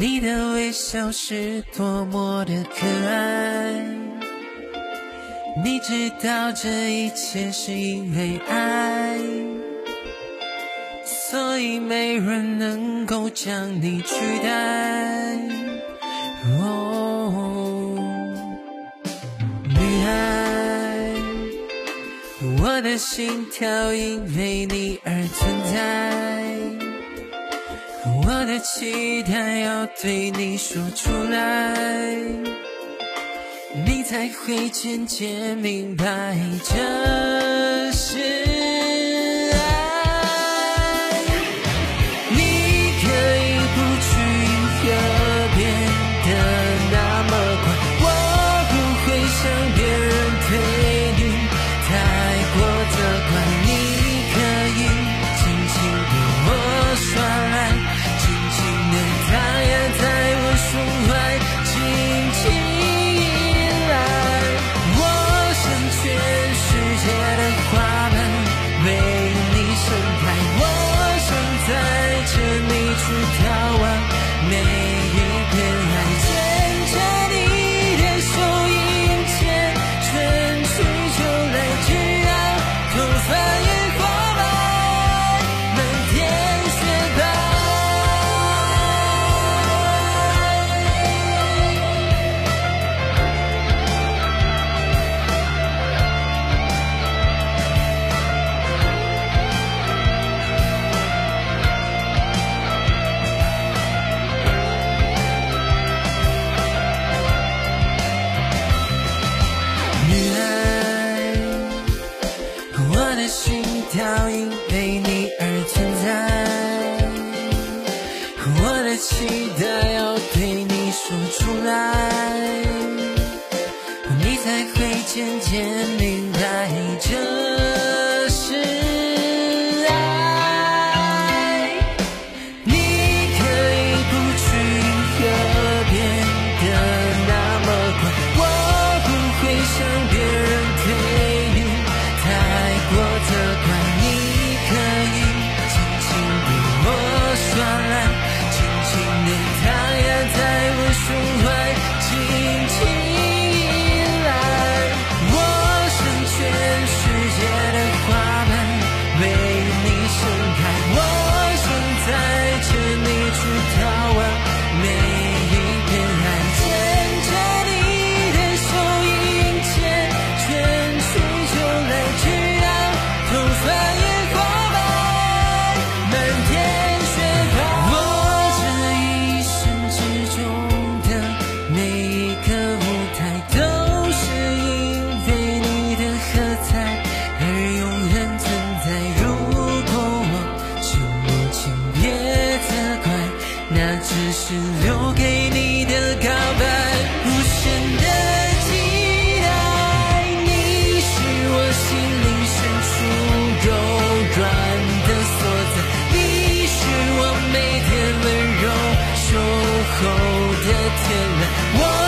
你的微笑是多么的可爱，你知道这一切是因为爱，所以没人能够将你取代。哦，女孩，我的心跳因为你而存在。我的期待要对你说出来，你才会渐渐明白这渐渐明白这这是留给你的告白无声的期待你是我心灵深处柔软的所在你是我每天温柔守候的天籁我